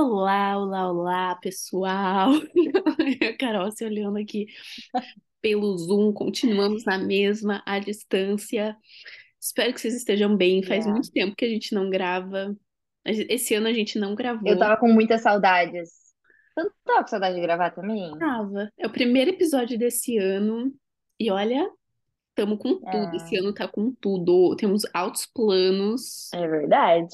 Olá, olá, olá, pessoal. A Carol se olhando aqui pelo Zoom, continuamos na mesma, à distância. Espero que vocês estejam bem. Faz Yeah. muito tempo que a gente não grava. Esse ano a gente não Eu gravou. tava com muitas saudades. Você não tava com saudade de gravar também? Grava. É o primeiro episódio desse ano. E olha, estamos com tudo. Esse Ah, ano tá com tudo. Temos altos planos é verdade.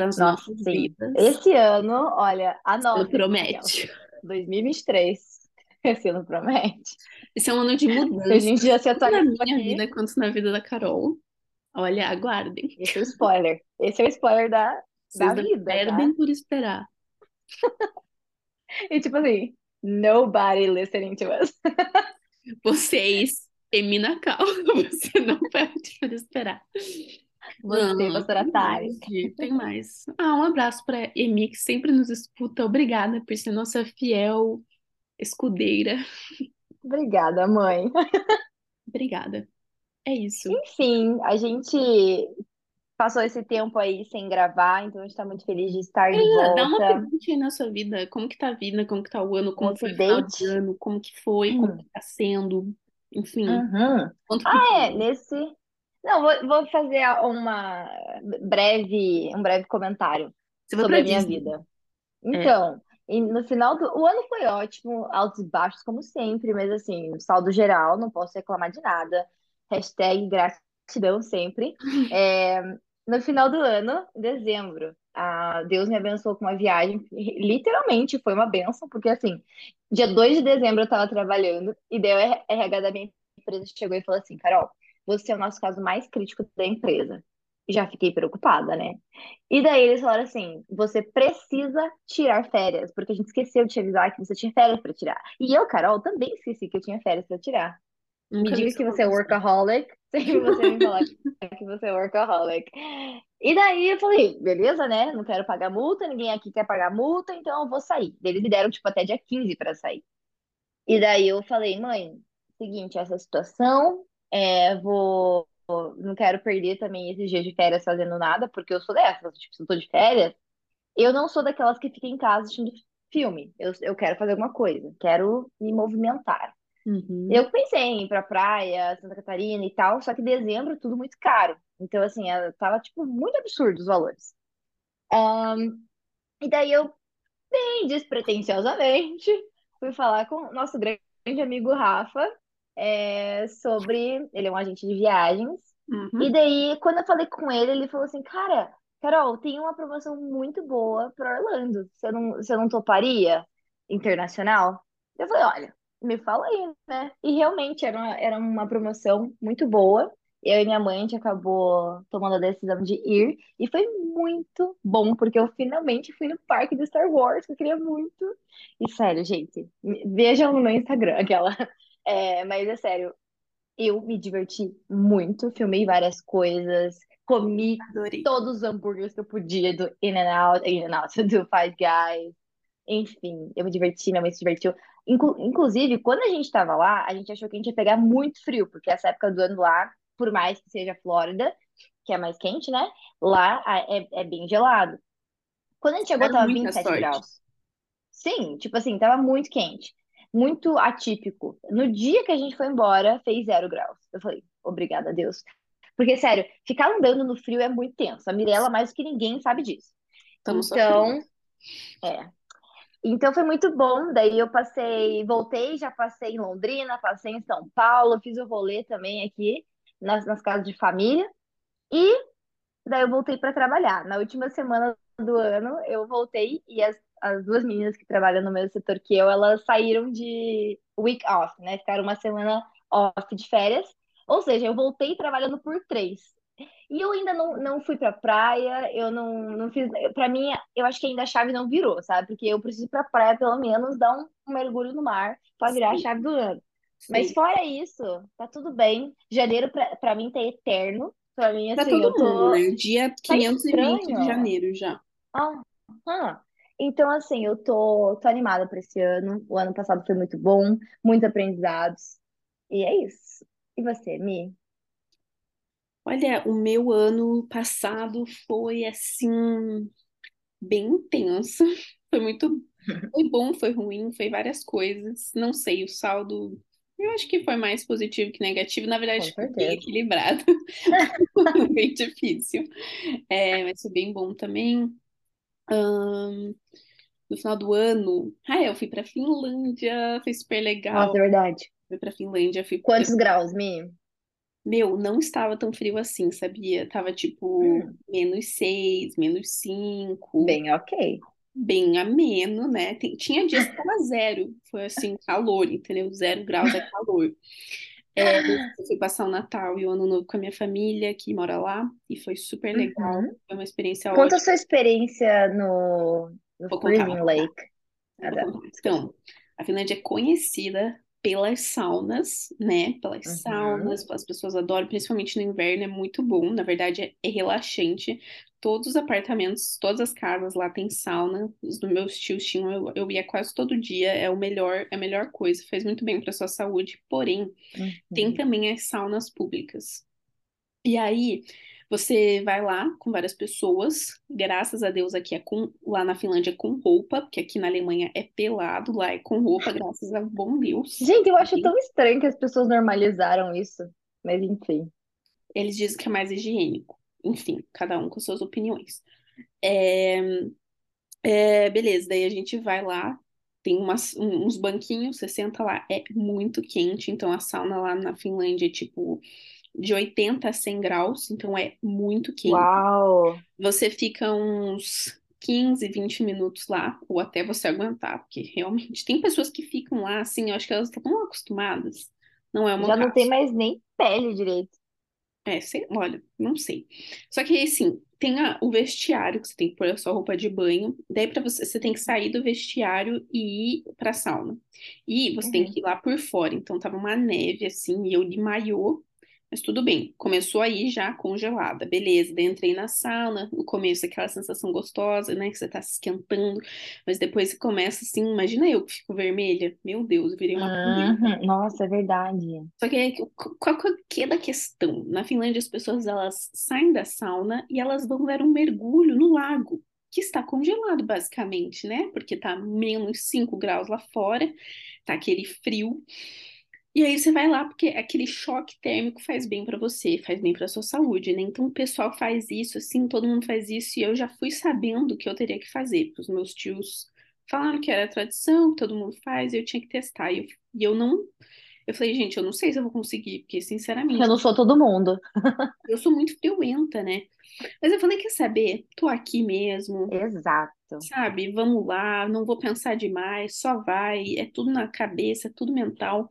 Para as Nossa, nossas sim. vidas. Esse ano, olha, anotem, aquelas. promete. 2023. Esse ano promete. Esse é um ano de Se a mudança, gente já se tanto na minha aqui. vida quanto na vida da Carol. Olha, aguardem. Esse é o spoiler. Esse é o spoiler da, da Vocês não vida, tá? perdem por esperar. E tipo assim, nobody listening to us. Vocês, Emina Cal, você não perde por esperar. Você, Não, pastora tem Tari. mais, tem mais. Ah, um abraço para Emi, que sempre nos escuta. Obrigada por ser nossa fiel escudeira. Obrigada, mãe. Obrigada. É isso. Enfim, a gente passou esse tempo aí sem gravar, então a gente tá muito feliz de estar de Ah, Dá uma volta. pergunta aí na sua vida. Como que tá a vida? Como que tá o ano? Como foi o final de ano? Como que foi? Como que tá sendo? Enfim, Uhum. Ah, é, nesse. Não, vou, vou fazer uma breve, um breve comentário sobre a minha Disney. vida. É. Então, e no final do. O ano foi ótimo, altos e baixos, como sempre, mas assim, saldo geral, não posso reclamar de nada. Hashtag gratidão sempre. É, no final do ano, em dezembro, Deus me abençoou com uma viagem, literalmente foi uma benção, porque assim, dia 2 de dezembro eu estava trabalhando, e daí o RH da minha empresa chegou e falou assim: Carol, você é o nosso caso mais crítico da empresa. Já fiquei preocupada, né? E daí eles falaram assim: você precisa tirar férias, porque a gente esqueceu de te avisar que você tinha férias para tirar. E eu, Carol, também esqueci que eu tinha férias para tirar. Me Nunca vi diga que você é workaholic, sempre você me falar que você é workaholic. E daí eu falei, beleza, né? Não quero pagar multa, ninguém aqui quer pagar multa, então eu vou sair. Eles me deram, tipo, até dia 15 para sair. E daí eu falei, mãe, seguinte, essa situação, é, vou, não quero perder também esses dias de férias fazendo nada, porque eu sou dessas, tipo, se eu tô de férias, eu não sou daquelas que ficam em casa assistindo filme. Eu, eu quero fazer alguma coisa, quero me movimentar. Uhum. Eu pensei em ir pra praia, Santa Catarina e tal, só que dezembro tudo muito caro. Então, assim, ela tava, tipo, muito absurdo os valores. Ahn, e daí eu, bem despretensiosamente, fui falar com o nosso grande amigo Rafa, é, sobre. Ele é um agente de viagens. Uhum. E daí, quando eu falei com ele, ele falou assim: Cara, Carol, tem uma promoção muito boa para Orlando. Você não, você não toparia internacional? Eu falei: Olha, me fala aí, né? E realmente era uma, era uma promoção muito boa. Eu e minha mãe, a gente acabou tomando a decisão de ir. E foi muito bom, porque eu finalmente fui no parque do Star Wars, que eu queria muito. E sério, gente, vejam no meu Instagram aquela. É, mas é sério, eu me diverti muito, filmei várias coisas, comi Adorei. todos os hambúrgueres que eu podia do In-N-Out, In-N-Out, do Five Guys. Enfim, eu me diverti, minha mãe se divertiu. Inclu- inclusive, quando a gente tava lá, a gente achou que a gente ia pegar muito frio, porque essa época do ano lá, por mais que seja Flórida, que é mais quente, né? Lá é, é bem gelado. Quando a gente chegou, tava muita 27 sorte. graus. Sim, tipo assim, tava muito quente. Muito atípico. No dia que a gente foi embora, fez zero graus. Eu falei, obrigada a Deus. Porque, sério, ficar andando no frio é muito tenso. A Mirella, mais do que ninguém, sabe disso. Estamos. Então, é. Então foi muito bom. Daí eu passei, voltei, já passei em Londrina, passei em São Paulo, fiz o rolê também aqui nas, nas casas de família. E daí eu voltei para trabalhar. Na última semana do ano, eu voltei e as, as duas meninas que trabalham no mesmo setor que eu, elas saíram de week off, né? Ficaram uma semana off de férias. Ou seja, eu voltei trabalhando por três. E eu ainda não, não fui pra praia, eu não, não fiz. Pra mim, eu acho que ainda a chave não virou, sabe? Porque eu preciso ir pra praia, pelo menos, dar um, um mergulho no mar pra virar a Sim, chave do ano. Mas sim. fora isso, tá tudo bem. Janeiro, pra, pra mim, tá eterno. Pra mim, assim, todo eu mundo, tô. né? Dia Tá 520 de estranho. janeiro já. Ah, ah. Então, assim, eu tô, tô animada pra esse ano. O ano passado foi muito bom, muitos aprendizados. E é isso. E você, Mi? Olha, o meu ano passado foi assim bem intenso. Foi muito. Foi bom, foi ruim, foi várias coisas. Não sei, o saldo. Eu acho que foi mais positivo que negativo. Na verdade, foi bem equilibrado. Bem difícil. É, mas foi bem bom também. Ahn, no final do ano, ah, eu fui pra Finlândia, foi super Nossa, legal. é verdade. Fui pra Finlândia, fui Quantos graus, Mi? Meu, não estava tão frio assim, sabia? Tava tipo Hum, menos seis, menos cinco, bem ok. bem ameno, né? Tem- tinha dias que tava zero, foi assim, calor, entendeu? Zero graus é calor. É, eu fui passar o Natal e o Ano Novo com a minha família, que mora lá, e foi super legal, Uhum. foi uma experiência Conta a ótima. sua experiência no, no Freezing. Lake. Ah. Então, a Finlândia é conhecida pelas saunas, né? Pelas Uhum. saunas, as pessoas adoram, principalmente no inverno, é muito bom. Na verdade, é, é relaxante. Todos os apartamentos, todas as casas lá tem sauna. Os dos meus tios tinham, eu, eu ia quase todo dia. É o melhor, é a melhor coisa, faz muito bem para sua saúde. Porém, tem Uhum. também as saunas públicas. E aí, você vai lá com várias pessoas. Graças a Deus, aqui é com, lá na Finlândia é com roupa, porque aqui na Alemanha é pelado, lá é com roupa, graças a bom Deus. Gente, eu acho tão estranho que as pessoas normalizaram isso. Mas enfim. Eles dizem que é mais higiênico. Enfim, cada um com suas opiniões. É, é, beleza, daí a gente vai lá, tem umas, um- uns banquinhos, você senta lá, é muito quente, então a sauna lá na Finlândia é tipo de 80 a 100 graus, então é muito quente. Uau! Você fica uns 15, 20 minutos lá, ou até você aguentar, porque realmente tem pessoas que ficam lá assim, eu acho que elas estão tão acostumadas. Não é meu Já não tem caso. mais nem pele direito. É, sei, olha, não sei. Só que assim, tem a- o vestiário que você tem que pôr a sua roupa de banho. Daí para você, você tem que sair do vestiário e ir pra sauna. E você tem Uhum. que ir lá por fora. Então tava uma neve assim, e eu de maiô, mas tudo bem. Começou aí já congelada, beleza. Daí entrei na sauna, no começo aquela sensação gostosa, né, que você tá se esquentando, mas depois você começa assim, imagina eu que fico vermelha. Meu Deus, eu virei uma. Uhum. Nossa, é verdade. Só que aí, qu- qual que é da questão? Na Finlândia, as pessoas elas saem da sauna e elas vão dar um mergulho no lago, que está congelado, basicamente, né? Porque tá menos 5 graus lá fora, tá aquele frio. E aí você vai lá porque aquele choque térmico faz bem pra você, faz bem pra sua saúde, né? Então o pessoal faz isso, assim, todo mundo faz isso, e eu já fui sabendo que eu teria que fazer, porque os meus tios falaram que era tradição, que todo mundo faz, e eu tinha que testar. E eu, e eu não. Eu falei, gente, eu não sei se eu vou conseguir, porque, Eu sinceramente, não sou todo mundo. eu sou muito friorenta, né? Mas eu falei, quer saber? Tô aqui mesmo, Exato. Sabe? Vamos lá, não vou pensar demais, só vai, é tudo na cabeça, é tudo mental.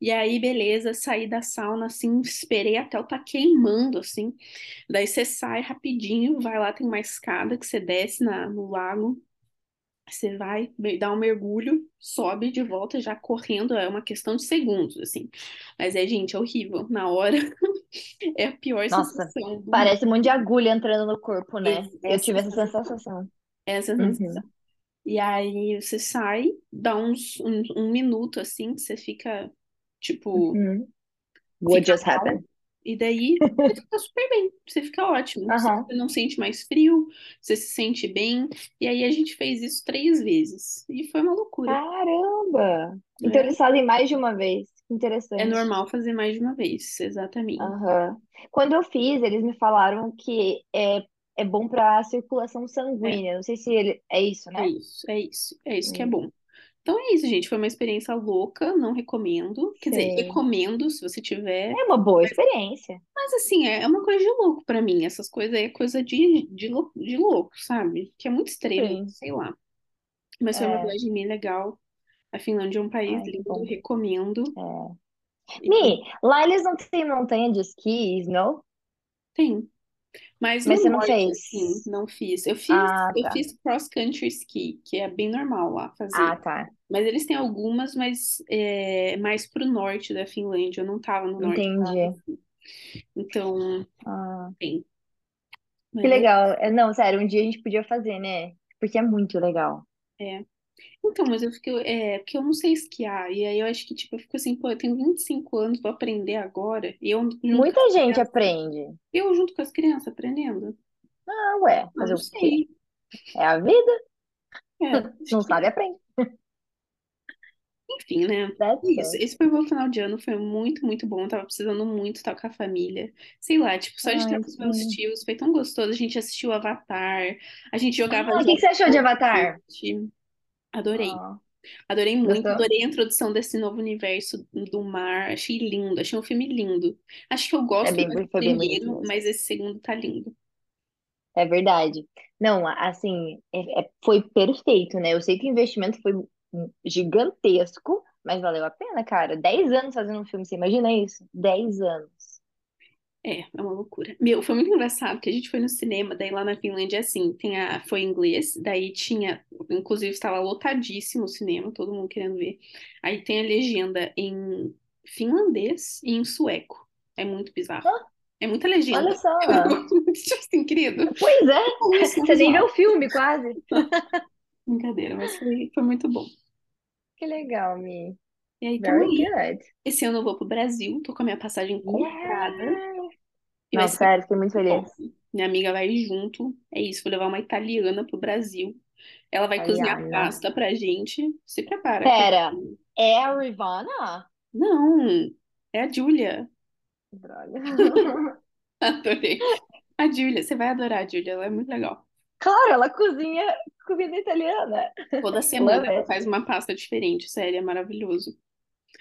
E aí, beleza, saí da sauna, assim, esperei até eu tá queimando, assim. Daí você sai rapidinho, vai lá, tem uma escada que você desce na, no lago. Você vai, dá um mergulho, sobe de volta já correndo, é uma questão de segundos, assim. Mas é, gente, é horrível. Na hora é a pior Nossa, sensação mundo. parece um monte de agulha entrando no corpo, né? Esse- Eu tive essa sensação. Essa Uhum. sensação. E aí você sai, dá uns, um, um minuto assim, que você fica, tipo, Uhum. What fica just mal. happened? E daí você fica super bem, você fica ótimo. Aham. Você não sente mais frio, você se sente bem. E aí a gente fez isso três vezes. E foi uma loucura. Caramba! Então né? eles fazem mais de uma vez. É Interessante. normal fazer mais de uma vez, exatamente. Aham. Quando eu fiz, eles me falaram que é, é bom para circulação É, sanguínea. Não sei se ele é isso, é né? isso, é isso, é isso que é Hum, bom. Então é isso, gente. Foi uma experiência louca, não recomendo. Quer dizer, sei. recomendo se você tiver. É uma boa experiência. Mas assim, é uma coisa de louco pra mim. Essas coisas aí é coisa de, de, de louco, sabe? Que é muito extremo, Sim. sei lá. Mas foi uma É. viagem bem legal. A Finlândia é um país Ai, lindo, recomendo. É. E Mi, lá eles não têm montanha de esqui, não? tem. Mas Mas você não norte, fez? assim, não fiz. Eu fiz, Ah, eu tá. fiz cross country ski, que é bem normal lá fazer. Ah, tá. Mas eles têm algumas, mas é, mais pro norte da Finlândia. Eu não tava no norte Entendi. assim. Então, Ah, tem. que legal. É, não, sério, um dia a gente podia fazer, né? Porque é muito legal. é. Então, mas eu fico, é, porque eu não sei esquiar. E aí eu acho que, tipo, eu fico assim, pô, eu tenho 25 anos, vou aprender agora. E eu junto com Muita as gente crianças, aprende. eu junto com as crianças aprendendo. Ah, ué, Ah, fazer não o quê? sei. É a vida. É, Não sabe, aprende. enfim, né? That's Isso, it. esse foi o meu final de ano, foi muito, muito bom. Eu tava precisando muito estar com a família. Sei lá, tipo, só de estar Ai, com os meus sim. tios foi tão gostoso. A gente assistiu Avatar, a gente jogava Ah, o que que jogos. você achou de Avatar? Adorei. Ah, Adorei muito, gostou? adorei a introdução desse novo universo do mar. Achei lindo, achei um filme lindo. Acho que eu É gosto bem, do foi bem bonito primeiro, mas esse segundo tá lindo. É verdade. Não, assim, é- é- foi perfeito, né? Eu sei que o investimento foi gigantesco, mas valeu a pena, cara. Dez anos fazendo um filme, você imagina isso? Dez anos. É, é uma loucura. Meu, foi muito engraçado que a gente foi no cinema, daí lá na Finlândia, assim, tem a, foi em inglês, daí tinha, inclusive estava lotadíssimo o cinema, todo mundo querendo ver. Aí tem a legenda em finlandês e em sueco. É muito bizarro. Ah, É muita olha legenda. só. É negócio muito assim, querido. Pois é, isso você nem vê o filme quase. Brincadeira, mas foi, foi muito bom. Que legal, Mi. E aí, Very good. Esse ano eu vou pro Brasil, tô com a minha passagem comprada Yeah! E Não, sério, fiquei muito feliz. top. Minha amiga vai junto. É isso, vou levar uma italiana pro Brasil. Ela vai cozinhar Italiana. pasta pra gente. Se prepara. Pera, é a Rivana? Não, é a Júlia. Droga. Adorei. A Júlia, você vai adorar a Júlia, ela é muito legal. Claro, ela cozinha comida italiana. Toda semana ela faz uma pasta diferente, sério, é maravilhoso.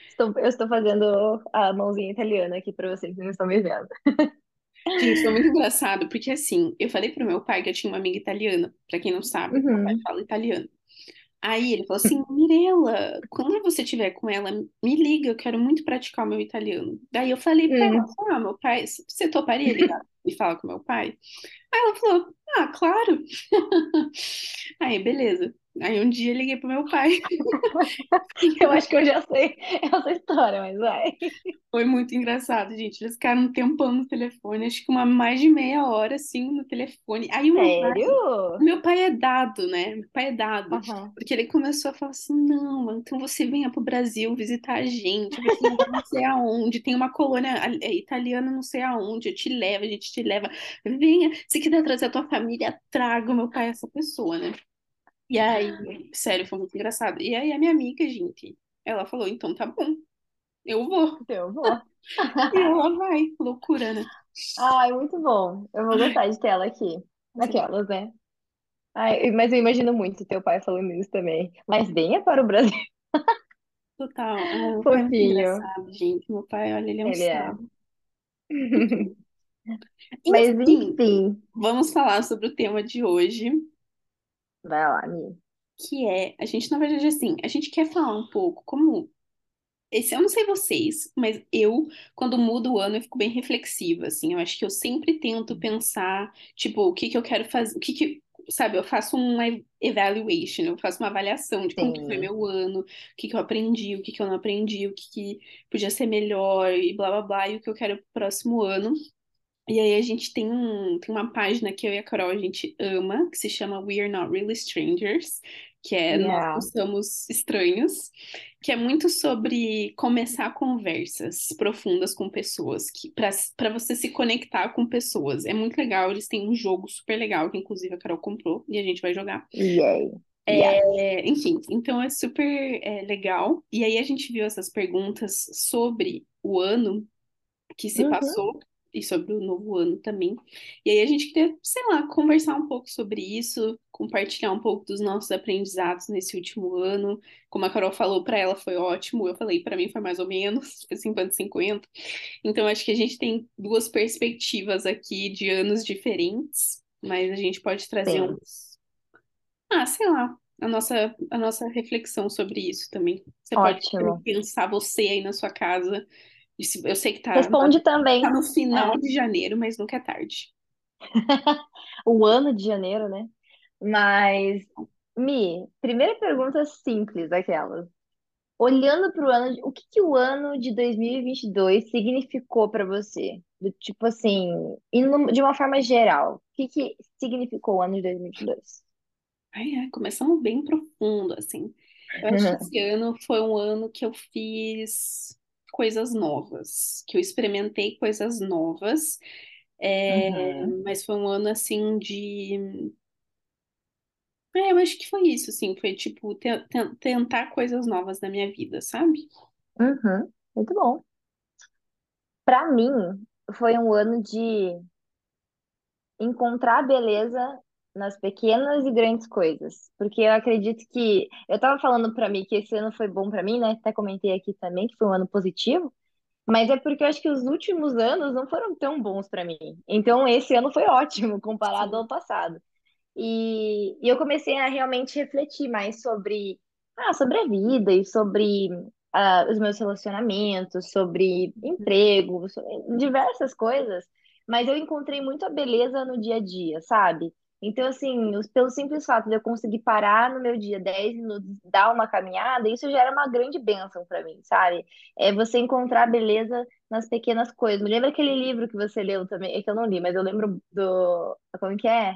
Estou, eu estou fazendo a mãozinha italiana aqui para vocês que não estão me vendo. Gente, foi muito engraçado, porque assim, eu falei pro meu pai que eu tinha uma amiga italiana. Pra quem não sabe, meu pai Uhum. fala italiano. Aí ele falou assim: Mirella, quando você estiver com ela, me liga, eu quero muito praticar o meu italiano. Daí eu falei pra ela: Hum. Ah, meu pai, você toparia ligar e falar com meu pai? Aí ela falou: Ah, claro. Aí, beleza. Aí um dia eu liguei pro meu pai. Eu acho que eu já sei essa história, mas vai. Foi muito engraçado, gente. Eles ficaram um tempão no telefone, acho que uma mais de meia hora, assim, no telefone. Aí meu pai, Sério? meu pai é dado, né? Meu pai é dado. Aham. Porque ele começou a falar assim: não, então você venha pro Brasil visitar a gente, ser não sei aonde, tem uma colônia é, italiana não sei aonde, eu te levo, a gente te leva. Venha, se quiser trazer a tua família, traga. O meu pai essa pessoa, né? E aí, sério, foi muito engraçado. E aí a minha amiga, gente, ela falou: então tá bom, eu vou. Eu vou. E ela vai, loucura, né? Ai, muito bom. Eu vou gostar de ter ela aqui. Aquelas, né? Ai, mas eu imagino muito teu pai falando isso também. Mas venha para o Brasil. Total. Ah, meu pai é muito Fofinho. engraçado, gente. Meu pai, olha, ele é um Ele é. sábio. Mas Enfim, enfim. vamos falar sobre o tema de hoje, Vai lá, Mi. que é, a gente, na verdade, assim, a gente quer falar um pouco como esse, eu não sei vocês, mas eu, quando mudo o ano, eu fico bem reflexiva, assim. Eu acho que eu sempre tento pensar, tipo, o que que eu quero fazer, o que que, sabe, eu faço uma evaluation, eu faço uma avaliação de como foi meu ano, o que que eu aprendi, o que que eu não aprendi, o que que podia ser melhor e blá blá blá, e o que eu quero pro próximo ano. E aí a gente tem, um, tem uma página que eu e a Carol a gente ama, que se chama We Are Not Really Strangers, que é Nós Não Yeah. Somos Estranhos, que é muito sobre começar conversas profundas com pessoas, que para você se conectar com pessoas. É muito legal, eles têm um jogo super legal, que inclusive a Carol comprou, e a gente vai jogar. Yay. Yes. É, enfim, então é super é, legal. E aí a gente viu essas perguntas sobre o ano que se Uhum. passou e sobre o novo ano também. E aí a gente queria, sei lá, conversar um pouco sobre isso, compartilhar um pouco dos nossos aprendizados nesse último ano. Como a Carol falou, para ela foi ótimo, eu falei, para mim foi mais ou menos, foi 50-50. Então acho que a gente tem duas perspectivas aqui de anos diferentes, mas a gente pode trazer uns, ah, sei lá, a nossa, a nossa reflexão sobre isso também. Você pode Ótimo. pensar você aí na sua casa. Se- Eu sei que tá, Responde também. tá no final É. de janeiro, mas nunca é tarde. O ano de janeiro, né? Mas, Mi, primeira pergunta simples daquelas. Olhando para o ano, o que que o ano de 2022 significou para você? Do tipo assim, de uma forma geral, o que que significou o ano de 2022? Ai, ai, começamos bem profundo, assim. Eu acho que esse ano foi um ano que eu fiz coisas novas, que eu experimentei coisas novas, é, Uhum. mas foi um ano, assim, de É, eu acho que foi isso, assim, foi tipo te- te- tentar coisas novas na minha vida, sabe? Uhum, muito bom. Para mim, foi um ano de encontrar beleza nas pequenas e grandes coisas, porque eu acredito que eu tava falando para mim que esse ano foi bom para mim, né? Até comentei aqui também que foi um ano positivo, mas é porque eu acho que os últimos anos não foram tão bons para mim. Então esse ano foi ótimo comparado ao passado. E, e eu comecei a realmente refletir mais sobre, ah, sobre a vida e sobre ah, os meus relacionamentos, sobre emprego, sobre diversas coisas, mas eu encontrei muito a beleza no dia a dia, sabe? Então, assim, pelo simples fato de eu conseguir parar no meu dia 10 minutos, dar uma caminhada, isso já era uma grande bênção para mim, sabe? É você encontrar beleza nas pequenas coisas. Me lembra aquele livro que você leu também, é que eu não li, mas eu lembro do. Como que é?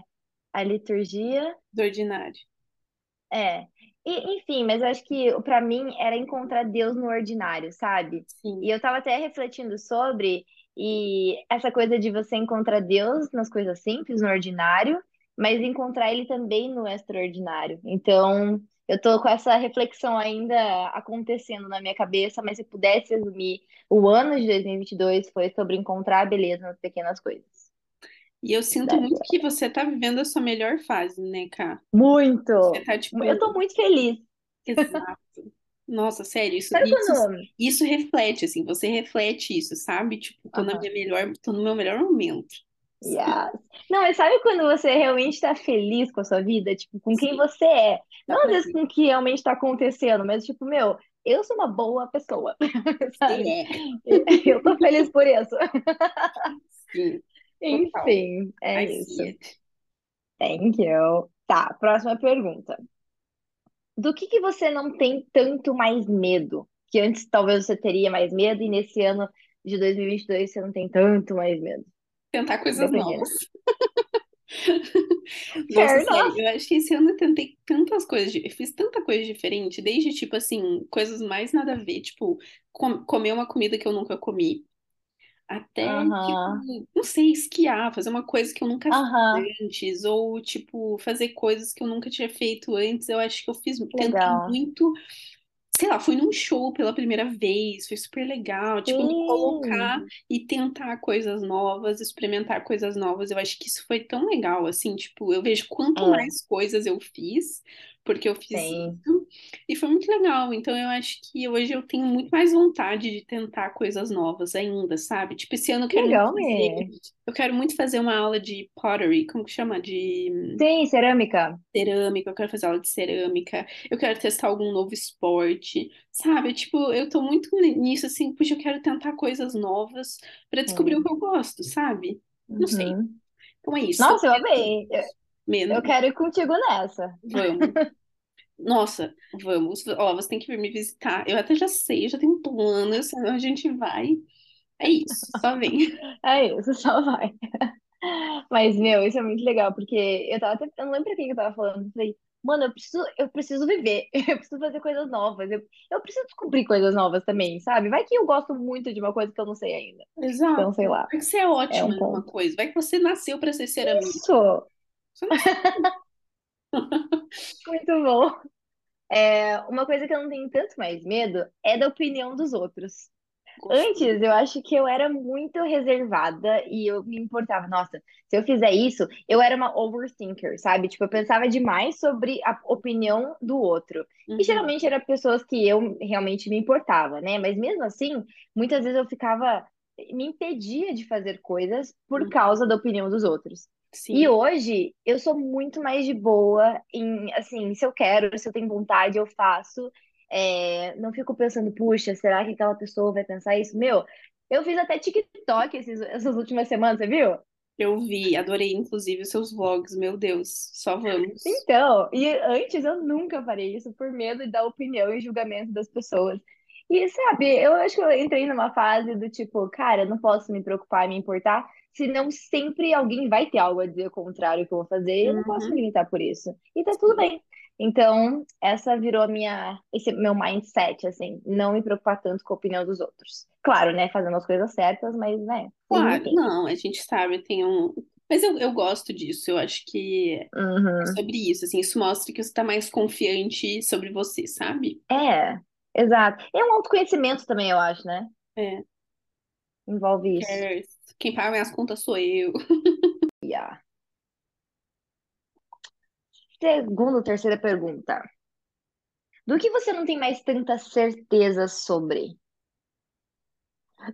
A liturgia, Do ordinário. é. E, enfim, mas eu acho que para mim era encontrar Deus no ordinário, sabe? E Sim. eu tava até refletindo sobre e essa coisa de você encontrar Deus nas coisas simples, no ordinário, mas encontrar ele também no extraordinário. Então, eu tô com essa reflexão ainda acontecendo na minha cabeça, mas se pudesse resumir, o ano de 2022 foi sobre encontrar a beleza nas pequenas coisas. E eu sinto muito que você tá vivendo a sua melhor fase, né? Você Muito! tá, Eu tô tipo, muito feliz. exato. Nossa, sério, isso, isso, isso reflete, assim, você reflete isso, sabe? Tipo, tô na minha melhor, tô no meu melhor momento. Sim, Yes. Não, mas sabe quando você realmente está feliz com a sua vida? Tipo, com quem sim, você é? Não às vezes com o que realmente está acontecendo, mas tipo, meu, eu sou uma boa pessoa, sabe? é. Eu tô feliz por isso. Sim. Enfim, é I isso. Thank you. Tá, próxima pergunta. Do que que você não tem tanto mais medo? Que antes talvez você teria mais medo e nesse ano de 2022 você não tem tanto mais medo. Tentar coisas novas. Nossa, Fair sério, eu acho que esse ano eu tentei tantas coisas, eu fiz tanta coisa diferente, desde, tipo assim, coisas mais nada a ver, tipo, com- comer uma comida que eu nunca comi, até, tipo, não sei, esquiar, fazer uma coisa que eu nunca fiz antes, ou, tipo, fazer coisas que eu nunca tinha feito antes, eu acho que eu fiz, tentei muito sei lá, fui num show pela primeira vez, foi super legal, tipo, me colocar e tentar coisas novas, experimentar coisas novas, eu acho que isso foi tão legal, assim, tipo, eu vejo quanto é, mais coisas eu fiz, porque eu fiz sim. isso, e foi muito legal, então eu acho que hoje eu tenho muito mais vontade de tentar coisas novas ainda, sabe? Tipo, esse ano eu Que quero muito legal, fazer, Mê. eu quero muito fazer uma aula de pottery, como que chama? De Sim, cerâmica. cerâmica, eu quero fazer aula de cerâmica, eu quero testar algum novo esporte, sabe? Tipo, eu tô muito nisso, assim, puxa, eu quero tentar coisas novas pra descobrir o Sim. que eu gosto, sabe? Não sei. Uhum. Então é isso. Nossa, eu amei. Eu, eu quero ir contigo nessa. Vamos. Nossa, vamos. Ó, você tem que vir me visitar. Eu até já sei, já tenho um plano, eu sei onde a gente vai. É isso, só vem. É isso, só vai. Mas, meu, isso é muito legal, porque eu tava até, eu não lembro pra quem que eu tava falando. Eu falei, mano, eu preciso, eu preciso viver, eu preciso fazer coisas novas, eu, eu preciso descobrir coisas novas também, sabe? Vai que eu gosto muito de uma coisa que eu não sei ainda. Exato. Então, sei lá, Vai que você é é um ótima numa ponto. coisa. Vai que você nasceu pra ser ceramista. Isso! Muito bom. É, uma coisa que eu não tenho tanto mais medo é da opinião dos outros. Antes, eu acho que eu era muito reservada e eu me importava. Nossa, se eu fizer isso, eu era uma overthinker, sabe? Tipo, eu pensava demais sobre a opinião do outro. E Uhum, geralmente eram pessoas que eu realmente me importava, né? Mas mesmo assim, muitas vezes eu ficava, me impedia de fazer coisas por uhum. causa da opinião dos outros. E Sim. hoje eu sou muito mais de boa em, assim, se eu quero, se eu tenho vontade, eu faço. É, não fico pensando, puxa, será que aquela pessoa vai pensar isso? Meu, eu fiz até TikTok esses- essas últimas semanas, você viu? Eu vi, adorei inclusive os seus vlogs, meu Deus, só vamos. Então, e antes eu nunca faria isso por medo da opinião e julgamento das pessoas. E sabe, eu acho que eu entrei numa fase do tipo, cara, não posso me preocupar e me importar, senão sempre alguém vai ter algo a dizer o contrário que eu vou fazer, e eu não posso me Uhum, limitar por isso. E tá tudo bem. Então, essa virou a minha, esse meu mindset, assim, não me preocupar tanto com a opinião dos outros. Claro, né, fazendo as coisas certas, mas, né, me Claro, não, a gente sabe, tem um. Mas eu, eu gosto disso, eu acho que é Uhum. sobre isso, assim, isso mostra que você tá mais confiante sobre você, sabe? É, exato. É um autoconhecimento também, eu acho, né? É, Envolve isso. quem paga minhas contas sou eu. Yeah. Segunda, terceira pergunta. Do que você não tem mais tanta certeza sobre?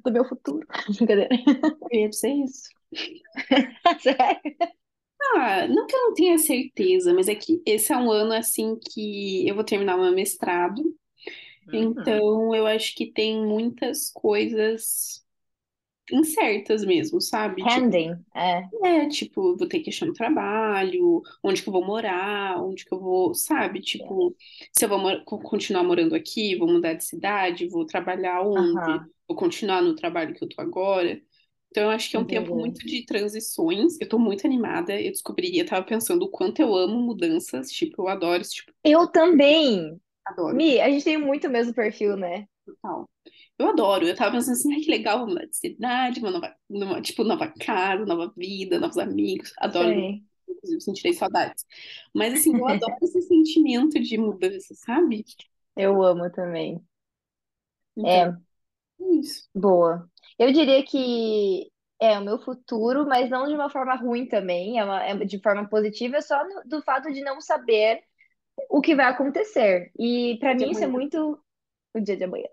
Do meu futuro. Brincadeira. Eu ia dizer isso. Sério? Ah, não que eu não tenha certeza, mas é que esse é um ano assim que eu vou terminar o meu mestrado. Então eu acho que tem muitas coisas incertas mesmo, sabe? Tipo, Pending, é. é, tipo, vou ter que achar um trabalho, onde que eu vou morar, onde que eu vou, sabe? Tipo, se eu vou mor- co- continuar morando aqui, vou mudar de cidade, vou trabalhar onde, Aham, vou continuar no trabalho que eu tô agora. Então, eu acho que é um tempo entendi. muito de transições. Eu tô muito animada. Eu descobri, eu tava pensando o quanto eu amo mudanças. Tipo, eu adoro esse tipo, Eu também. Adoro, Mi, a gente tem muito o mesmo perfil, né? total. Eu adoro. Eu tava pensando assim, ai, que legal, vou mudar de cidade, uma nova, numa, tipo, nova casa, nova vida, novos amigos. Adoro, Sei. inclusive, sentirei saudades. Mas, assim, eu adoro esse sentimento de mudança, sabe? Eu amo também. Então, É, é isso. boa. Eu diria que é o meu futuro, mas não de uma forma ruim também, é, uma- é de forma positiva, só no- do fato de não saber o que vai acontecer. E De mim isso é muito o dia de amanhã.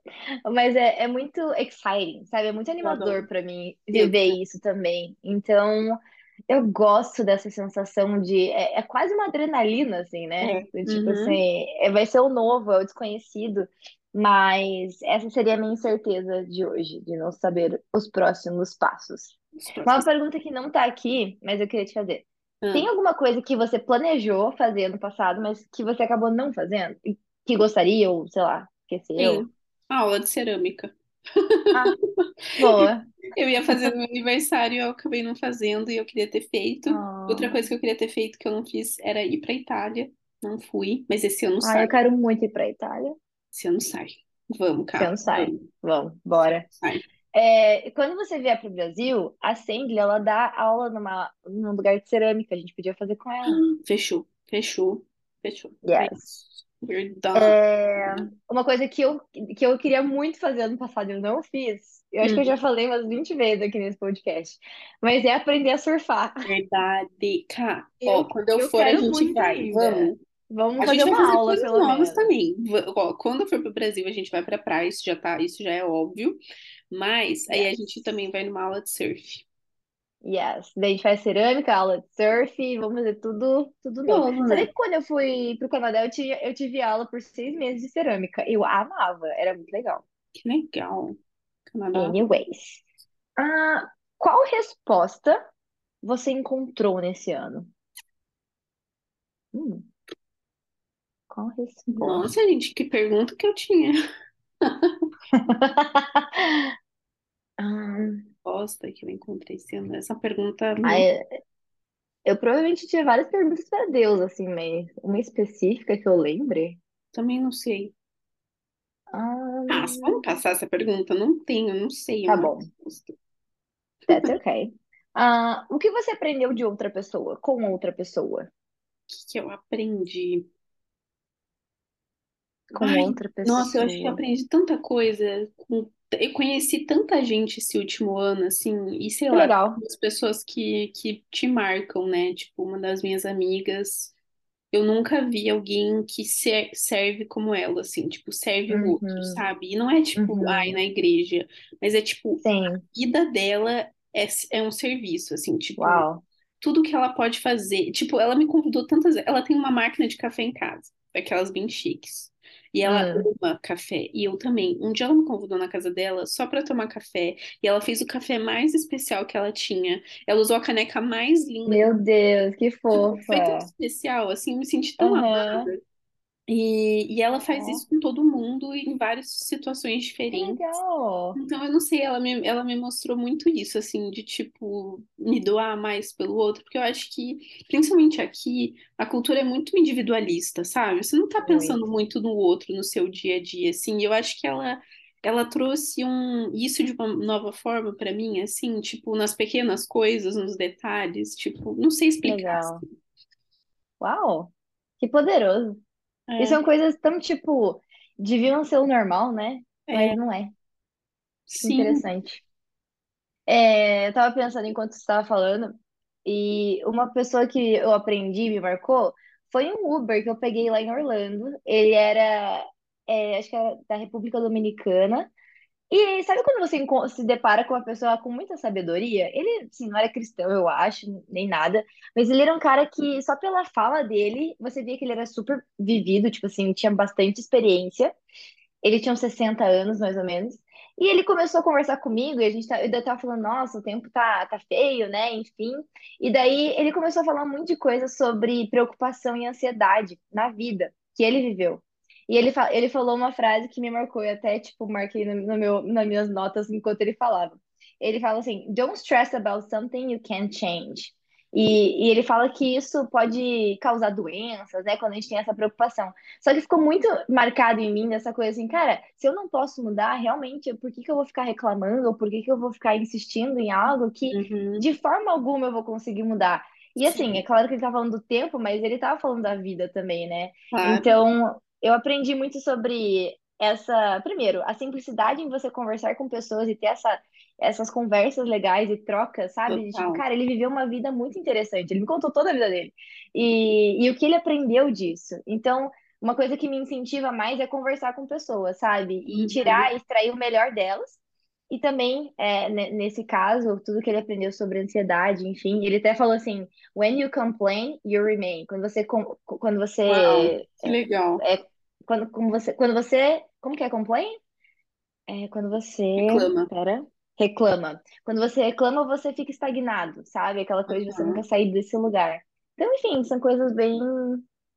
Mas é, é muito exciting, sabe? É muito animador pra mim viver também. isso também. Então, eu gosto dessa sensação de. É, é quase uma adrenalina, assim, né? É. Tipo Uhum. assim, é- vai ser o novo, é o desconhecido. Mas essa seria a minha incerteza de hoje, de não saber os próximos passos. Os Uma próximos. pergunta que não tá aqui, mas eu queria te fazer. Tem Ah, alguma coisa que você planejou fazer no passado, mas que você acabou não fazendo? Que gostaria, ou sei lá, esqueceu? sim. Aula de cerâmica. Ah, boa. Eu ia fazer no meu aniversário, eu acabei não fazendo e eu queria ter feito. Outra Ah, coisa que eu queria ter feito que eu não fiz era ir pra Itália. Não fui, mas esse ano ah, sai. eu quero muito ir pra Itália. Esse ano sai. Vamos, Esse ano cara. sai. Vamos. Vamos, bora. Sai. É, quando você vier pro Brasil, a Sandly, ela dá aula numa, num lugar de cerâmica. A gente podia fazer com ela. Fechou, fechou, fechou. É Yes. done. É, uma coisa que eu, que eu queria muito fazer ano passado e eu não fiz, eu acho que eu Hum, já falei umas 20 vezes aqui nesse podcast, mas é aprender a surfar. verdade. Cá, ó, quando eu eu for, a gente vai. ainda. Vamos. Vamos A fazer uma fazer aula, pelo menos. também. Quando for para o Brasil, a gente vai pra praia, isso já tá, isso já é óbvio. Mas aí a Yes. gente também vai numa aula de surf. Yes. Daí a gente faz cerâmica, aula de surf, vamos fazer tudo, tudo novo. Né? que quando eu fui pro Canadá, eu tive, eu tive aula por seis meses de cerâmica. Eu amava, era muito legal. Que legal. Canadá. Anyways. Ah, qual resposta você encontrou nesse ano? Hum, qual resposta? Nossa, gente, que pergunta que eu tinha. Ah, Resposta que eu encontrei ano. Essa pergunta ah, não, é- eu provavelmente tinha várias perguntas para Deus, assim, mas uma específica que eu lembre. também não sei. Ah, Ah, vamos passar essa pergunta? Não tenho, não sei tá uma bom, resposta. O that's okay. Ah, o que você aprendeu de outra pessoa, com outra pessoa, que que eu aprendi? Com Ai, outra nossa, eu acho que eu pessoa? aprendi tanta coisa. Eu conheci tanta gente esse último ano, assim, e sei Que lá, legal. as pessoas que, que te marcam, né? Tipo, uma das minhas amigas, eu nunca vi alguém que ser- serve como ela, assim, tipo, serve o outro, Uhum, sabe? E não é tipo, ai, uhum. na igreja, mas é tipo, a Sim, vida dela é, é um serviço, assim, tipo, uau. tudo que ela pode fazer. Tipo, ela me convidou tantas. Ela tem uma máquina de café em casa, daquelas bem chiques. E ela Hum, ama café. E eu também. Um dia ela me convidou na casa dela só pra tomar café. E ela fez o café mais especial que ela tinha. Ela usou a caneca mais linda. meu Deus, que Tipo, foi tão fofa. especial, assim, eu me senti tão Aham, amada. E, e ela faz isso com todo mundo em várias situações diferentes. legal. Então, eu não sei, ela me, ela me mostrou muito isso, assim, de, tipo, me doar mais pelo outro, porque eu acho que, principalmente aqui, a cultura é muito individualista, sabe? Você não tá pensando Muito. muito no outro, no seu dia a dia, assim, e eu acho que ela, ela trouxe um isso de uma nova forma para mim, assim, tipo, nas pequenas coisas, nos detalhes, tipo, não sei explicar. Legal. Uau, que poderoso. E É, são coisas tão, tipo, deviam ser o normal, né? é, Mas não é. Sim, interessante. É, eu tava pensando enquanto você estava falando, e uma pessoa que eu aprendi, me marcou, foi um Uber que eu peguei lá em Orlando. Ele era, é, acho que era da República Dominicana. E sabe quando você se depara com uma pessoa com muita sabedoria? Ele, assim, não era cristão, eu acho, nem nada, mas ele era um cara que, só pela fala dele, você via que ele era super vivido, tipo assim, tinha bastante experiência. Ele tinha uns 60 anos, mais ou menos. E ele começou a conversar comigo e a gente tá, eu tava falando, nossa, o tempo tá, tá feio, né? Enfim. E daí ele começou a falar um monte de coisas sobre preocupação e ansiedade na vida que ele viveu. E ele, fa- ele falou uma frase que me marcou, e até, tipo, marquei no, no meu, nas minhas notas enquanto ele falava. Ele fala assim: Don't stress about something you can't change. E, e ele fala que isso pode causar doenças, né? Quando a gente tem essa preocupação. Só que ficou muito marcado em mim essa coisa assim, cara, se eu não posso mudar, realmente, por que que eu vou ficar reclamando? Ou por que que eu vou ficar insistindo em algo que uhum, de forma alguma eu vou conseguir mudar? E assim, é sim, claro que ele tá falando do tempo, mas ele tava falando da vida também, né? claro, Então, eu aprendi muito sobre essa, primeiro, a simplicidade em você conversar com pessoas e ter essa, essas conversas legais e trocas, sabe? Tipo, cara, ele viveu uma vida muito interessante, ele me contou toda a vida dele. E, e o que ele aprendeu disso. Então, uma coisa que me incentiva mais é conversar com pessoas, sabe? E Uhum, tirar, extrair o melhor delas. E também, é, ne- nesse caso, tudo que ele aprendeu sobre ansiedade, enfim, ele até falou assim: When you complain, you remain. Quando você, quando uau, você, que legal. é, quando, como você, quando você, como que é complain? É quando você, Reclama. pera, reclama. Quando você reclama, você fica estagnado, sabe? Aquela coisa de você nunca sair desse lugar. Então, enfim, são coisas bem,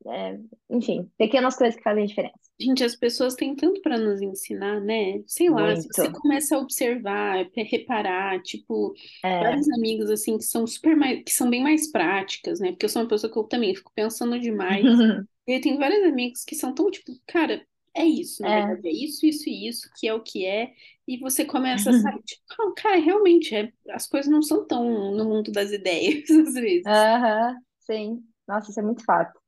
é, enfim, pequenas coisas que fazem diferença. Gente, as pessoas têm tanto para nos ensinar, né? Sei lá, se você Muito. começa a observar, reparar, tipo, É. vários amigos assim que são super mais, que são bem mais práticas, né? Porque eu sou uma pessoa que eu também fico pensando demais. E eu tenho vários amigos que são tão tipo, cara, é isso, na É. verdade, é isso, isso e isso, que é o que é. E você começa, sabe, tipo, ah, cara, realmente, é, as coisas não são tão no mundo das ideias, às vezes. Aham, sim. Nossa, isso é muito fato.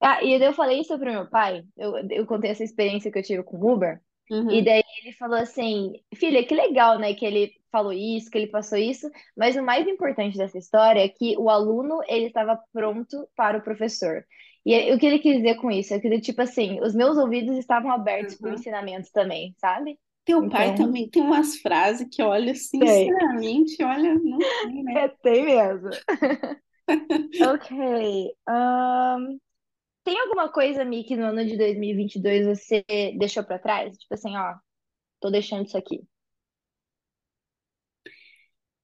Ah, e eu falei isso pro meu pai, eu, eu contei essa experiência que eu tive com o Uber, e Uhum, daí ele falou assim, filha, que legal, né, que ele falou isso, que ele passou isso, mas o mais importante dessa história é que o aluno, ele estava pronto para o professor. E aí, o que ele quis dizer com isso? É que, tipo assim, os meus ouvidos estavam abertos para o uhum. ensinamento também, sabe? Teu pai Então, também tem umas frases que, olha, tem. sinceramente, olha, não tem, né? É, tem mesmo. Ok. ahn, Tem alguma coisa, Mi, que no ano de 2022 você deixou pra trás? Tipo assim, ó, tô deixando isso aqui.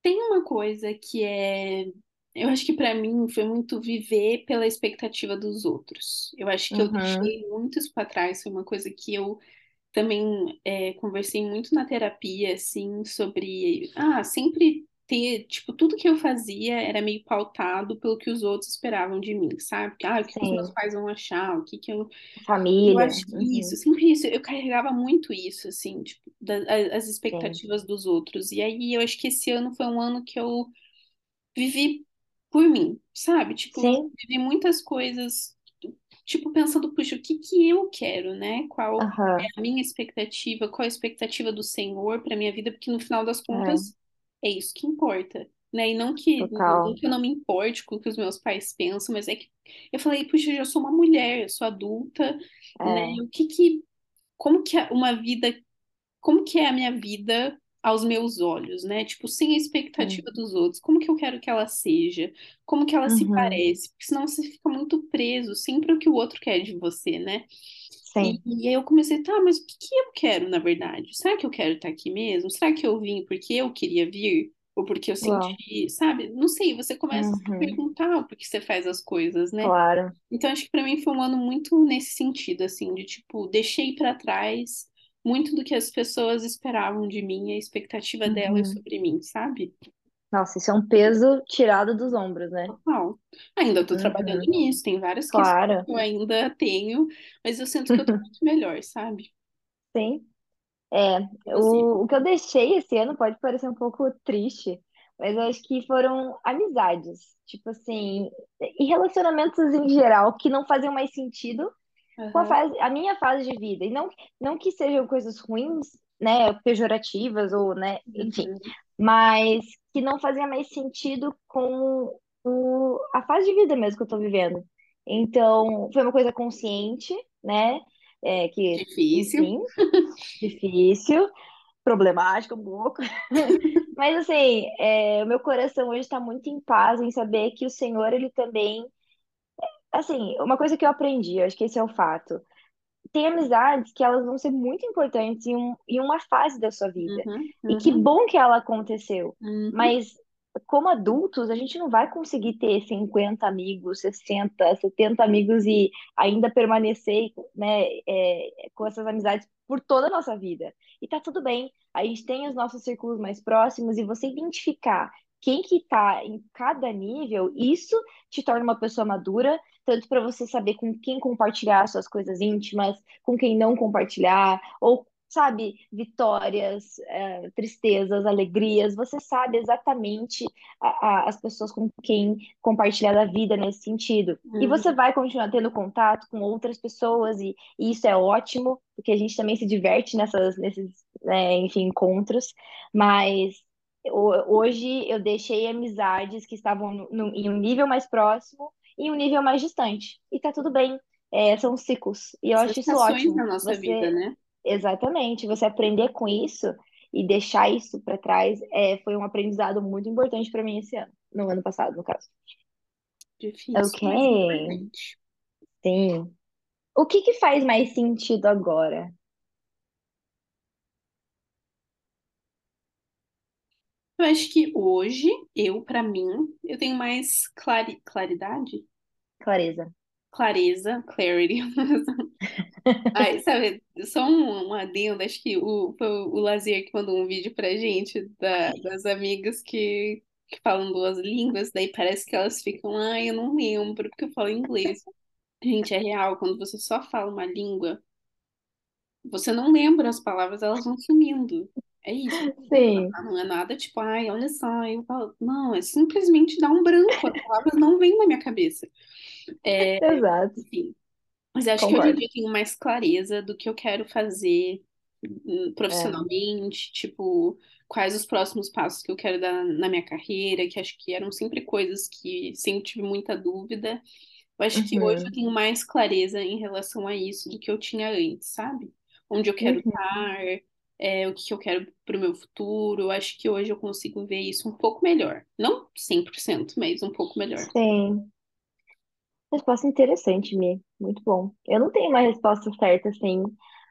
Tem uma coisa que é, eu acho que pra mim foi muito viver pela expectativa dos outros. Eu acho que eu Uhum, deixei muito isso pra trás, foi uma coisa que eu também é, conversei muito na terapia, assim, sobre, ah, sempre ter, tipo, tudo que eu fazia era meio pautado pelo que os outros esperavam de mim, sabe? Ah, o que que os meus sim. pais vão achar, o que que eu Eu Família. acho que isso, Uhum, sempre isso, eu carregava muito isso, assim, tipo, da- as sim. expectativas dos outros. E aí eu acho que esse ano foi um ano que eu vivi por mim, sabe? Tipo, Sim. vivi muitas coisas, tipo, pensando, puxa, o que que eu quero, né? Qual é Aham. a minha expectativa, qual a expectativa do Senhor para minha vida, porque no final das É, contas é isso que importa. Né? E não que, não que eu não me importe com o que os meus pais pensam, mas é que eu falei, puxa, eu já sou uma mulher, eu sou adulta, né? É. O que que como que é uma vida, como que é a minha vida aos meus olhos, né? Tipo, sem a expectativa dos outros. Como que eu quero que ela seja? Como que ela se Uhum, parece? Porque senão você fica muito preso sempre o que o outro quer de você, né? E, sim. e aí eu comecei, tá, mas o que que eu quero, na verdade? Será que eu quero estar aqui mesmo? Será que eu vim porque eu queria vir? Ou porque eu Uau. senti, sabe? Não sei, você começa a se Uhum, perguntar por que você faz as coisas, né? claro. Então, acho que para mim foi um ano muito nesse sentido, assim, de tipo, deixei para trás muito do que as pessoas esperavam de mim, a expectativa delas Uhum. sobre mim, sabe? Nossa, isso é um peso tirado dos ombros, né? Total. Ainda estou trabalhando Uhum, nisso, tem várias questões claro. que eu ainda tenho, mas eu sinto que eu tô muito melhor, sabe? Sim. É, o, o que eu deixei esse ano pode parecer um pouco triste, mas eu acho que foram amizades, tipo assim, e relacionamentos em geral que não faziam mais sentido com a fase, a minha fase de vida. E não, não que sejam coisas ruins, né, pejorativas ou, né, enfim, Uhum. mas que não fazia mais sentido com o, a fase de vida mesmo que eu tô vivendo. Então, foi uma coisa consciente, né, é, que, Difícil. enfim, difícil, problemática um pouco. Mas assim, é, o meu coração hoje está muito em paz em saber que o Senhor, ele também, assim, uma coisa que eu aprendi, eu acho que esse é o fato tem amizades que elas vão ser muito importantes em, um, em uma fase da sua vida. Uhum. E que Uhum. bom que ela aconteceu. Uhum. Mas, como adultos, a gente não vai conseguir ter 50 amigos, 60, 70 amigos e ainda permanecer, né, é, com essas amizades por toda a nossa vida. E tá tudo bem. A gente tem os nossos círculos mais próximos e você identificar quem que tá em cada nível, isso te torna uma pessoa madura tanto para você saber com quem compartilhar suas coisas íntimas, com quem não compartilhar, ou, sabe, vitórias, eh, tristezas, alegrias, você sabe exatamente a- a- as pessoas com quem compartilhar da vida nesse sentido. E você Uhum. vai continuar tendo contato com outras pessoas, e, e isso é ótimo, porque a gente também se diverte nessas, nesses, né, enfim, encontros, mas. Ho- Hoje eu deixei amizades que estavam no- no- em um nível mais próximo em um nível mais distante. E tá tudo bem. É, são ciclos. E eu As acho isso ótimo. da nossa vida, Você, né? exatamente, você aprender com isso e deixar isso para trás é, foi um aprendizado muito importante para mim esse ano, no ano passado, no caso. Difícil, Ok, mas importante. sim. O que que faz mais sentido agora? Eu acho que hoje, eu, pra mim, eu tenho mais clari claridade, Clareza. clareza, clarity. Ai, sabe, só um, um adendo, acho que o, foi o Lazier que mandou um vídeo pra gente da- das amigas que, que falam duas línguas, daí parece que elas ficam, ai, eu não lembro, porque eu falo inglês. Gente, é real, quando você só fala uma língua, você não lembra as palavras, elas vão sumindo. É isso, Sim, não é nada tipo, ai, olha só, eu falo, não, é simplesmente dar um branco, as palavras não vêm na minha cabeça. É, exato. enfim, mas eu acho que hoje em Concordo. dia eu tenho mais clareza do que eu quero fazer hum, É. profissionalmente, tipo, quais os próximos passos que eu quero dar na minha carreira, que acho que eram sempre coisas que sempre tive muita dúvida. Eu acho que hoje eu Uhum. tenho mais clareza em relação a isso do que eu tinha antes, sabe? Onde eu quero Uhum. estar, é, o que eu quero para o meu futuro. Eu acho que hoje eu consigo ver isso um pouco melhor. Não 100%, mas um pouco melhor. Sim. Resposta interessante, Mi. Muito bom. Eu não tenho uma resposta certa, assim,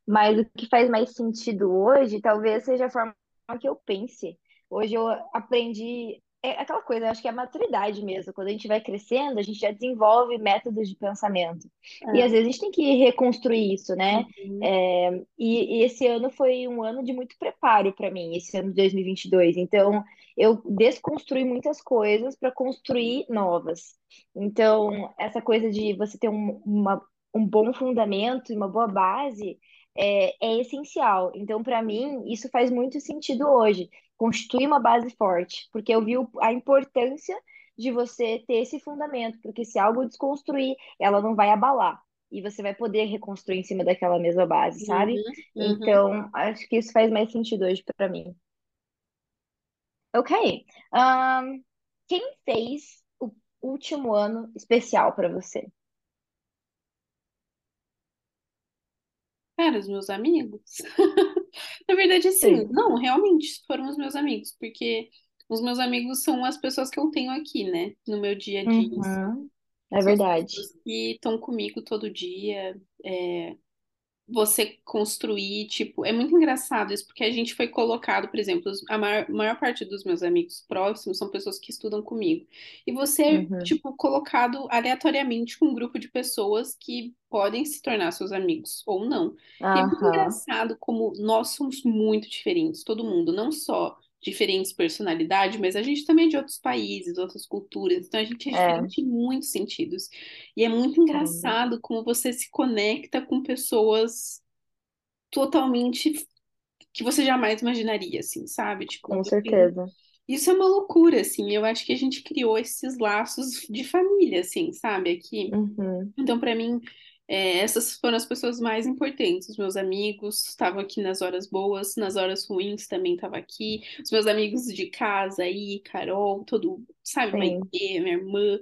mas o que faz mais sentido hoje talvez seja a forma que eu pense. Hoje eu aprendi. É aquela coisa, eu acho que é a maturidade mesmo. Quando a gente vai crescendo, a gente já desenvolve métodos de pensamento. E às É. vezes a gente tem que reconstruir isso, né? Uhum. É, e, e esse ano foi um ano de muito preparo para mim, esse ano de 2022. Então, eu desconstruí muitas coisas para construir novas. Então, essa coisa de você ter um, uma, um bom fundamento e uma boa base é, é essencial. Então, para mim, isso faz muito sentido hoje, constituir uma base forte, porque eu vi a importância de você ter esse fundamento, porque se algo desconstruir, ela não vai abalar. E você vai poder reconstruir em cima daquela mesma base, sabe? Uhum. Uhum. Então, acho que isso faz mais sentido hoje para mim. Ok. Ahn, quem fez o último ano especial para você? Cara, os meus amigos. Na verdade, assim, Sim. não, realmente foram os meus amigos, porque os meus amigos são as pessoas que eu tenho aqui, né, no meu dia a dia. Uhum. É verdade. que estão comigo todo dia. é, você construir, tipo, é muito engraçado isso, porque a gente foi colocado, por exemplo, a maior, maior parte dos meus amigos próximos são pessoas que estudam comigo. E você é, Uhum. tipo, colocado aleatoriamente com um grupo de pessoas que podem se tornar seus amigos ou não. E é muito engraçado como nós somos muito diferentes, todo mundo, não só diferentes personalidades, mas a gente também é de outros países, outras culturas, então a gente é É. diferente em muitos sentidos. E é muito engraçado como você se conecta com pessoas totalmente que você jamais imaginaria, assim, sabe? Tipo, Com certeza. isso é uma loucura, assim. Eu acho que a gente criou esses laços de família, assim, sabe? Aqui. Uhum. Então, para mim, é, essas foram as pessoas mais importantes. Os meus amigos estavam aqui nas horas boas, nas horas ruins também estavam aqui. Os meus amigos de casa aí, Carol, todo, sabe, Sim. Minha irmã,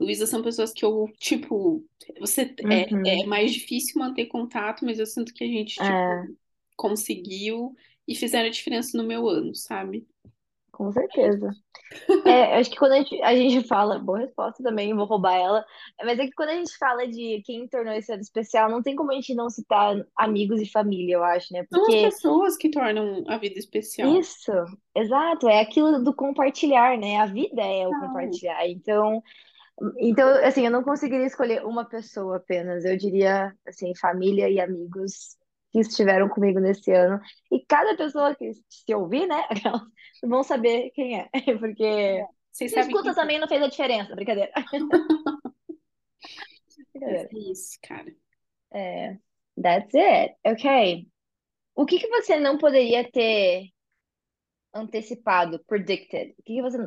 Luísa, são pessoas que eu, tipo, você é, Uhum. é mais difícil manter contato, mas eu sinto que a gente, tipo, É, conseguiu e fizeram a diferença no meu ano, sabe? Com certeza. É, acho que quando a gente, a gente fala, boa resposta também, vou roubar ela, mas é que quando a gente fala de quem tornou esse ano especial, não tem como a gente não citar amigos e família, eu acho, né? São as Porque pessoas que tornam a vida especial. isso, exato, é aquilo do compartilhar, né? A vida é o Não. compartilhar. Então, então, assim, eu não conseguiria escolher uma pessoa apenas. Eu diria, assim, família e amigos que estiveram comigo nesse ano. E cada pessoa que se ouvir, né, vão saber quem é, porque Vocês Se escuta também não fez a diferença, brincadeira. é Brincadeira. isso, cara. É, that's it. Ok. O que que você não poderia ter antecipado, predicted? O que que você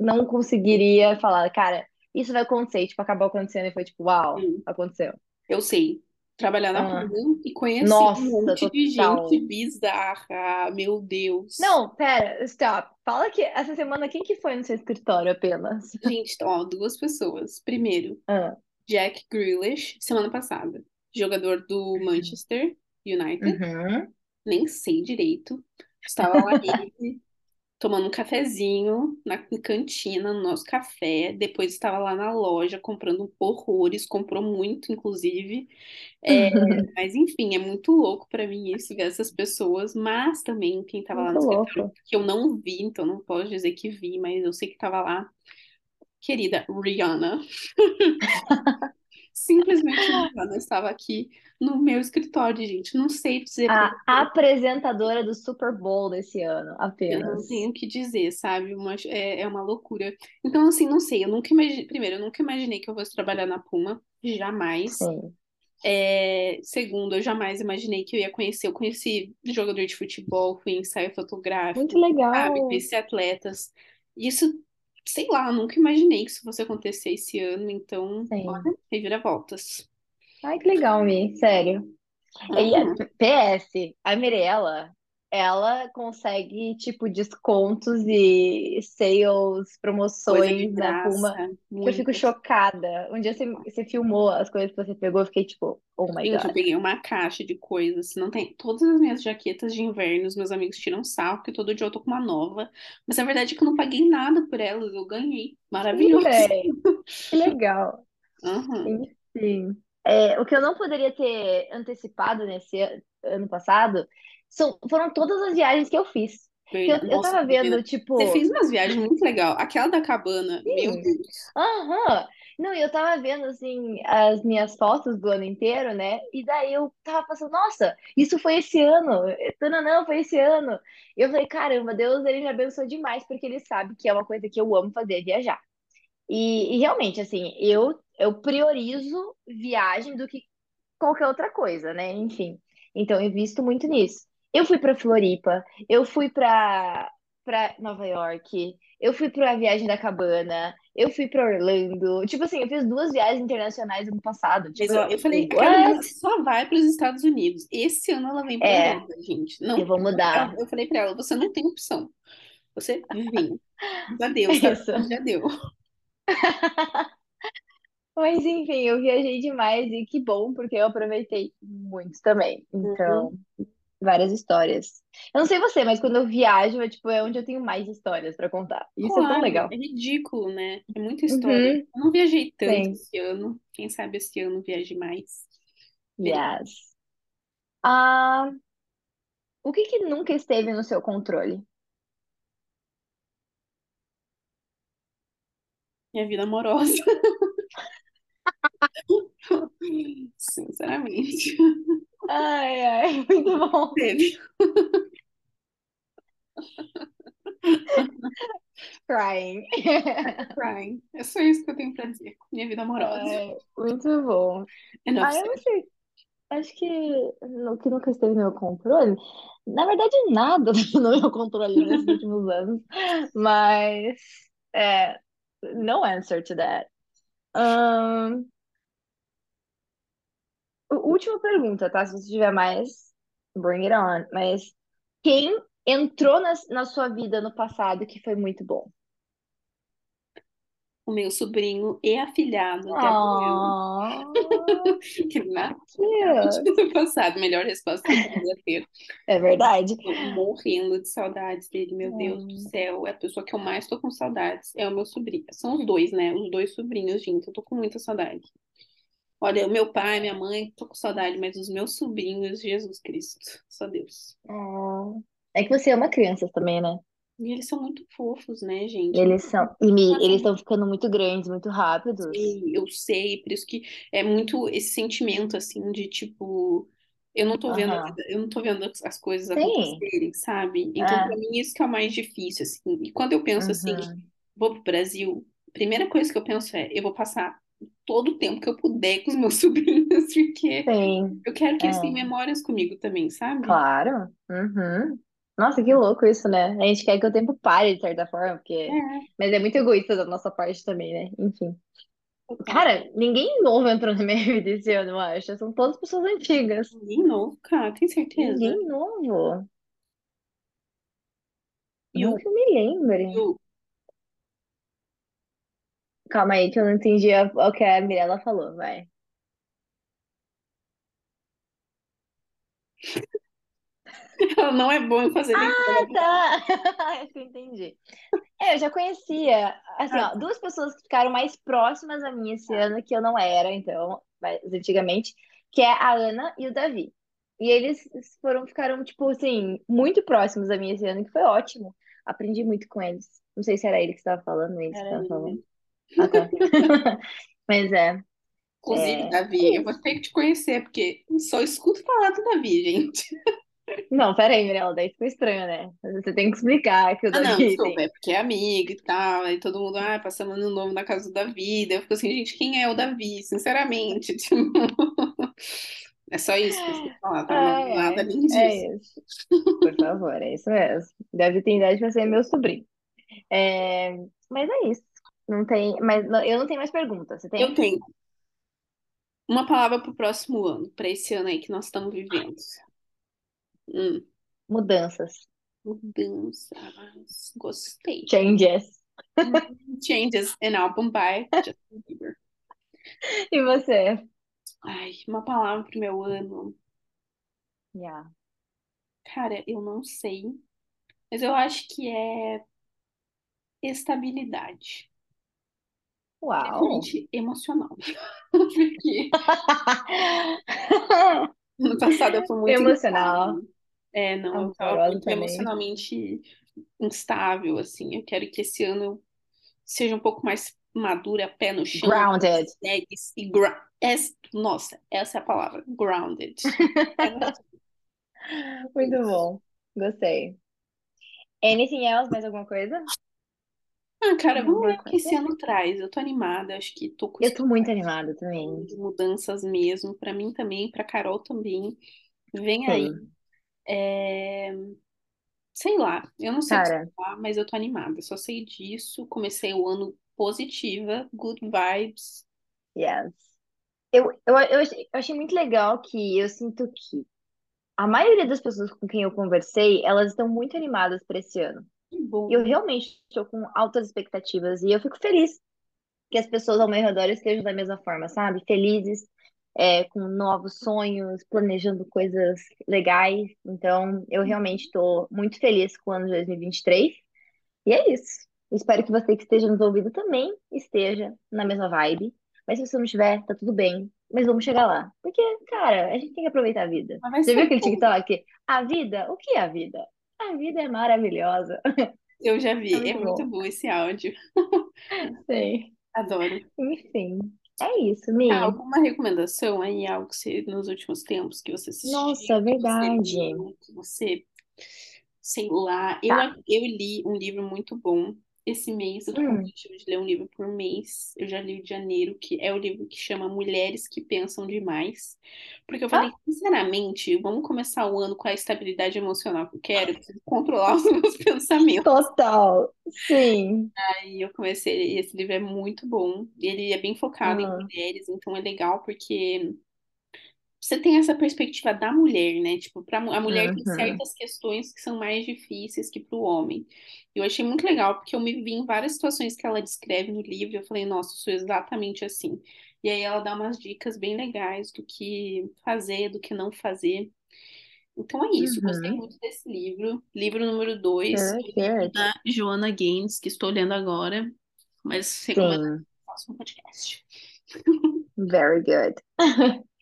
não conseguiria falar, cara, isso vai acontecer, e, tipo, acabou acontecendo e foi tipo, uau, Hum. aconteceu. Eu sei. Trabalhar na Ah, e conhecer nossa, um monte de total. gente bizarra. Meu Deus. Não, pera, stop. Fala que essa semana quem que foi no seu escritório apenas? Gente, ó, duas pessoas. Primeiro, Ah, Jack Grealish, semana passada. Jogador do Manchester United. uhum. Nem sei direito. Estava lá ele, tomando um cafezinho na cantina, no nosso café. Depois estava lá na loja comprando horrores, comprou muito, inclusive. É, mas enfim, é muito louco pra mim isso, ver essas pessoas, mas também quem tava lá no escritório, que eu não vi, então não posso dizer que vi, mas eu sei que tava lá, querida Rihanna. Simplesmente Rihanna estava aqui no meu escritório, gente. Não sei dizer A apresentadora do Super Bowl desse ano, Eu não apenas. tenho o que dizer, sabe? Uma, é, é uma loucura. Então, assim, não sei. Eu nunca imaginei. Primeiro, eu nunca imaginei que eu fosse trabalhar na Puma. Jamais. Sim. É, segundo, eu jamais imaginei que eu ia conhecer. Eu conheci jogador de futebol, fui ensaio fotográfico, Muito sabe? legal. Conheci atletas. Isso, sei lá, nunca imaginei que isso fosse acontecer esse ano. Então, Sim. olha, reviravoltas. Ai, que legal, Mi. Sério. E a Aham. PS, a Mirella, ela consegue, tipo, descontos e sales, promoções na Puma, que eu fico chocada. Um dia você, você filmou as coisas que você pegou, eu fiquei tipo, oh my Gente, eu God. peguei uma caixa de coisas. Não tem todas as minhas jaquetas de inverno, os meus amigos tiram sarro, porque todo dia eu tô com uma nova. Mas a verdade é que eu não paguei nada por elas, eu ganhei. Maravilhoso. que legal. Aham. Enfim. É, o que eu não poderia ter antecipado nesse an- ano passado são, foram todas as viagens que eu fiz. Eu, Verdade. eu Nossa, tava vendo, você tipo, fez umas viagens muito legal. Aquela da cabana, meu sim, Deus. aham. Não, e eu tava vendo, assim, as minhas fotos do ano inteiro, né? E daí eu tava pensando, nossa, isso foi esse ano. Não, não, foi esse ano. Eu falei, caramba, Deus, ele me abençoou demais, porque ele sabe que é uma coisa que eu amo fazer, viajar. E, e realmente, assim, eu, eu priorizo viagem do que qualquer outra coisa, né? Enfim. Então, eu invisto muito nisso. Eu fui para Floripa, eu fui para para Nova York, eu fui para a Viagem da Cabana, eu fui para Orlando. Tipo assim, eu fiz duas viagens internacionais ano passado. Mas Tipo, ó, eu falei, a what? Carolina só vai para os Estados Unidos. Esse ano ela vem para É, Europa, gente. eu Não, vou mudar. ela- eu falei para ela, você não tem opção. Você vem. Já deu, sabe? Já deu. Mas enfim, eu viajei demais e que bom, porque eu aproveitei muito também. Uhum. Várias histórias. Eu não sei você, mas quando eu viajo, é tipo, é onde eu tenho mais histórias pra contar. Isso é tão Claro, legal. é ridículo, né? É muita história. Uhum, Eu não viajei tanto sim. esse ano. Quem sabe esse ano viaje mais. Yes. Ah, o que que nunca esteve no seu controle? Minha vida amorosa. Sinceramente. Ai, ai, muito bom. Teve. Crying. Crying. É só isso que eu tenho pra dizer. Minha vida amorosa. Muito bom. Enough Ah, eu não sei. acho que o que nunca esteve no meu controle, na verdade, nada no meu controle nesses últimos anos, mas é, no answer to that. Ahn, última pergunta, tá? Se você tiver mais, bring it on. Mas quem entrou na, na sua vida no passado que foi muito bom? O meu sobrinho e afilhado, Gabriel, que na cute. no passado, melhor resposta que eu poderia ter. É verdade. Morrendo de saudades dele, meu Deus do Hum, céu. É a pessoa que eu mais tô com saudades. É o meu sobrinho. São os dois, né? Os dois sobrinhos, gente. Eu tô com muita saudade. Olha, o meu pai, minha mãe, tô com saudade, mas os meus sobrinhos, Jesus Cristo, só Deus. oh. É que você ama crianças também, né? E eles são muito fofos, né, gente? Eles são. E me- eles estão ficando muito grandes, muito rápidos. Sei, eu sei, por isso que é muito esse sentimento assim de tipo, eu não tô vendo vida, eu não tô vendo as as coisas Sim. acontecerem, sabe? Então, É. pra mim, isso que é o mais difícil, assim. E quando eu penso assim, Uhum. vou pro Brasil, a primeira coisa que eu penso é, eu vou passar todo o tempo que eu puder com os meus sobrinhos, porque Sim. eu quero que eles tenham É. memórias comigo também, sabe? Claro. Uhum. Nossa, que louco isso, né? A gente quer que o tempo pare, de certa forma, porque... É, Mas é muito egoísta da nossa parte também, né? Enfim. Cara, ninguém novo entrou na minha vida esse ano, eu acho. São todas pessoas antigas. Ninguém novo, cara, tem certeza? Ninguém novo. E Não o, que eu me lembre. e o Calma aí, que eu não entendi a- o que a Mirella falou, vai. ela não é boa em fazer leitura. Ah, tá! Acho que eu entendi. É, eu já conhecia, assim, Ah, ó, duas pessoas que ficaram mais próximas a mim esse ano, que eu não era, então, mas antigamente, que é a Ana e o Davi. E eles foram, ficaram, tipo, assim, muito próximos a mim esse ano, que foi ótimo. Aprendi muito com eles. Não sei se era ele que estava falando, eles que era estavam falando. ele. Ah. Mas é, Inclusive, é, Davi, é eu vou ter que te conhecer, porque só escuto falar do Davi, gente. Não, pera aí, Mirella, daí ficou estranho, né? Você tem que explicar que o Ah, não, Davi desculpa, tem. é porque é amigo e tal, aí todo mundo, ah, passando ano novo na casa do Davi, daí eu fico assim, gente, quem é o Davi? Sinceramente, tipo, é só isso que sei falar, tá? É Ai, nada ai, além disso. é isso. Por favor, é isso mesmo. Deve ter idade para ser meu sobrinho. É, mas é isso. Não tem, mas não- eu não tenho mais perguntas. Você Eu tem? tenho uma palavra pro próximo ano, para esse ano aí que nós estamos vivendo. Hum, Mudanças. mudanças, gostei. Changes. Changes, an album by Justin Bieber. E você? Ai, uma palavra pro meu ano. Yeah. Cara, eu não sei, mas eu acho que é estabilidade, Uau! principalmente emocional. Porque no passado eu fui muito Emocional. instável. É, não, eu tava Amorosa muito também. emocionalmente instável, assim. Eu quero que esse ano seja um pouco mais madura, pé no chão, Grounded. e gra es- Nossa, essa é a palavra, grounded. Muito bom. Gostei. Anything else? Mais alguma coisa? Ah, cara, vamos Alguma ver o que esse ano traz. Eu tô animada, acho que tô com Eu tô muito animada também. mudanças mesmo, pra mim também, pra Carol também. Vem aí. Sim. É, Sei lá, eu não sei o que Cara, falar, mas eu tô animada. Só sei disso. Comecei o ano positiva, good vibes. yes. Eu, eu, eu achei, eu achei muito legal que eu sinto que a maioria das pessoas com quem eu conversei, elas estão muito animadas para esse ano. Que E eu bom. realmente estou com altas expectativas e eu fico feliz que as pessoas ao meu redor estejam da mesma forma, sabe? Felizes, é, com novos sonhos, planejando coisas legais. Então, eu realmente estou muito feliz com o ano de 2023. E é isso. Espero que você que esteja nos ouvindo também esteja na mesma vibe. Mas se você não estiver, tá tudo bem. Mas vamos chegar lá. Porque, cara, a gente tem que aproveitar a vida. Vai Você viu aquele bom. TikTok? A vida? O que é a vida? A vida é maravilhosa. Eu já É vi. É muito muito bom. bom esse áudio. Sim. Adoro. Enfim, é isso, Ah, Mi. alguma recomendação aí, algo que você, nos últimos tempos que você assistiu, Nossa, que você verdade. que você, sei lá. Eu, Tá. eu li um livro muito bom esse mês eu tô com o Hum. objetivo de ler um livro por mês. Eu já li o de janeiro, que é o livro que chama Mulheres que Pensam Demais. Porque eu falei, Ah, sinceramente, vamos começar o ano com a estabilidade emocional que eu quero, eu preciso controlar os meus pensamentos. total. Sim. Aí eu comecei, esse livro é muito bom. Ele é bem focado em Ah, mulheres, então é legal porque você tem essa perspectiva da mulher, né? Tipo, pra, a mulher tem uhum, certas questões que são mais difíceis que para o homem. Eu achei muito legal, porque eu me vi em várias situações que ela descreve no livro, eu falei, nossa, eu sou exatamente assim. E aí ela dá umas dicas bem legais do que fazer, do que não fazer. Então é isso, eu gostei uhum. muito desse livro. Livro número dois, Good, é da Joanna Gaines, que estou lendo agora, mas recomendo Sim, faça um podcast. very good.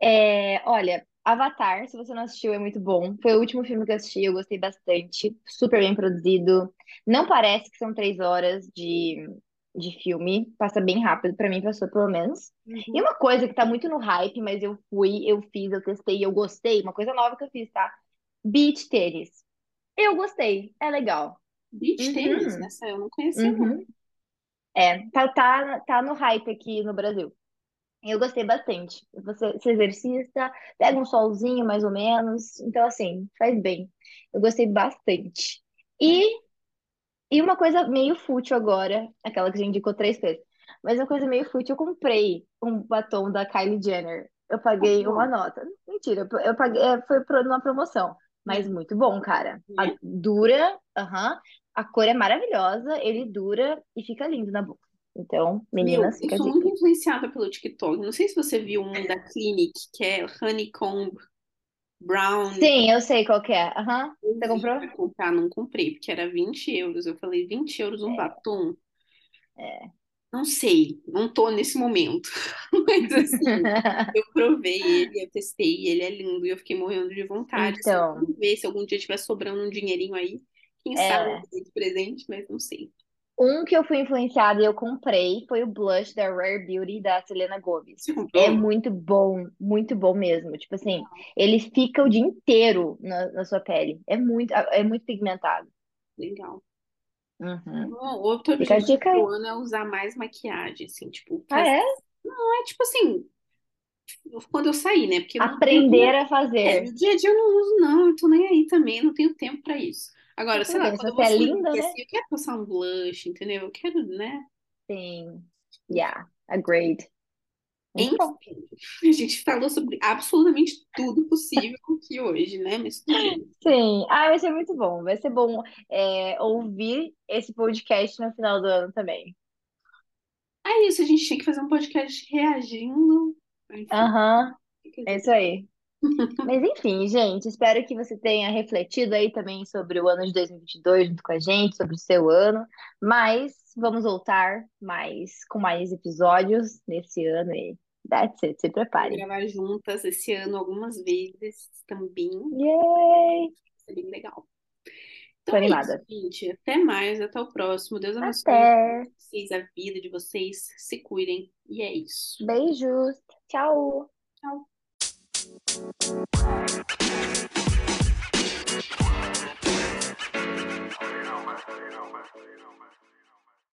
É, olha, Avatar, se você não assistiu, é muito bom. Foi o último filme que eu assisti, eu gostei bastante. Super bem produzido. Não parece que são três horas de, de filme. Passa bem rápido, pra mim passou pelo menos. E Uhum. uma coisa que tá muito no hype, mas eu fui, eu fiz, eu testei, eu gostei. Uma coisa nova que eu fiz, tá? Beach tênis. Eu gostei, é legal. Beach tênis, Uhum, essa eu não conhecia, não. uhum. É, tá, tá, tá no hype aqui no Brasil. Eu gostei bastante. Você se exercita, pega um solzinho mais ou menos, então assim, faz bem. Eu gostei bastante. E, e uma coisa meio fútil agora, aquela que a gente indicou três vezes, mas uma coisa meio fútil, eu comprei um batom da Kylie Jenner. Eu paguei uma Comprou? nota. Mentira, eu paguei, é, foi numa promoção, mas Hum, muito bom, cara. A- né? dura, aham, a cor é maravilhosa, ele dura e fica lindo na boca. Então, meninas, eu fica a sou muito dica. influenciada pelo TikTok. Não sei se você viu um da Clinique, que é Honeycomb Brown. Sim, eu sei qual que é. Aham. Eu Você comprou? pra comprar, não comprei, porque era 20 euros. Eu falei, 20 euros um É, batom? é. Não sei, não tô nesse momento. Mas assim, eu provei ele, eu testei, ele é lindo e eu fiquei morrendo de vontade. Assim, Então, vamos ver se algum dia tiver sobrando um dinheirinho aí. Quem sabe eu é. dou de presente, mas não sei. Um que eu fui influenciada e eu comprei foi o blush da Rare Beauty da Selena Gomez. É muito bom, muito bom mesmo. Tipo assim, ele fica o dia inteiro na, na sua pele. É muito, é muito pigmentado. Legal. Uhum. Bom, outro objetivo do ano é usar mais maquiagem, assim, tipo, Ah, é? Não é tipo assim, quando eu sair, né? Porque a Aprender a é, fazer. no dia a dia eu não uso, não, eu tô nem aí também, não tenho tempo pra isso. Agora, sei lá, quando eu você é linda, né? assim, eu quero passar um blush, entendeu? Eu quero, né? Sim. Yeah, agreed. Enfim, a gente falou sobre absolutamente tudo possível aqui hoje, né? Mas tudo bem. Sim, ah, vai ser muito bom. Vai ser bom é, ouvir esse podcast no final do ano também. É isso, a gente tinha que fazer um podcast reagindo. Aham, é isso aí. Mas enfim, gente, espero que você tenha refletido aí também sobre o ano de 2022 junto com a gente, sobre o seu ano. Mas vamos voltar mais com mais episódios nesse ano e that's it, se Vamos prepare. gravar juntas esse ano algumas vezes também. Yay! ser bem legal. Tô Então é isso, animada. gente. Até mais, até o próximo. Deus abençoe Até! vocês, a vida de vocês. Se cuidem. E é isso. Beijos! Tchau! Tchau. Thank you.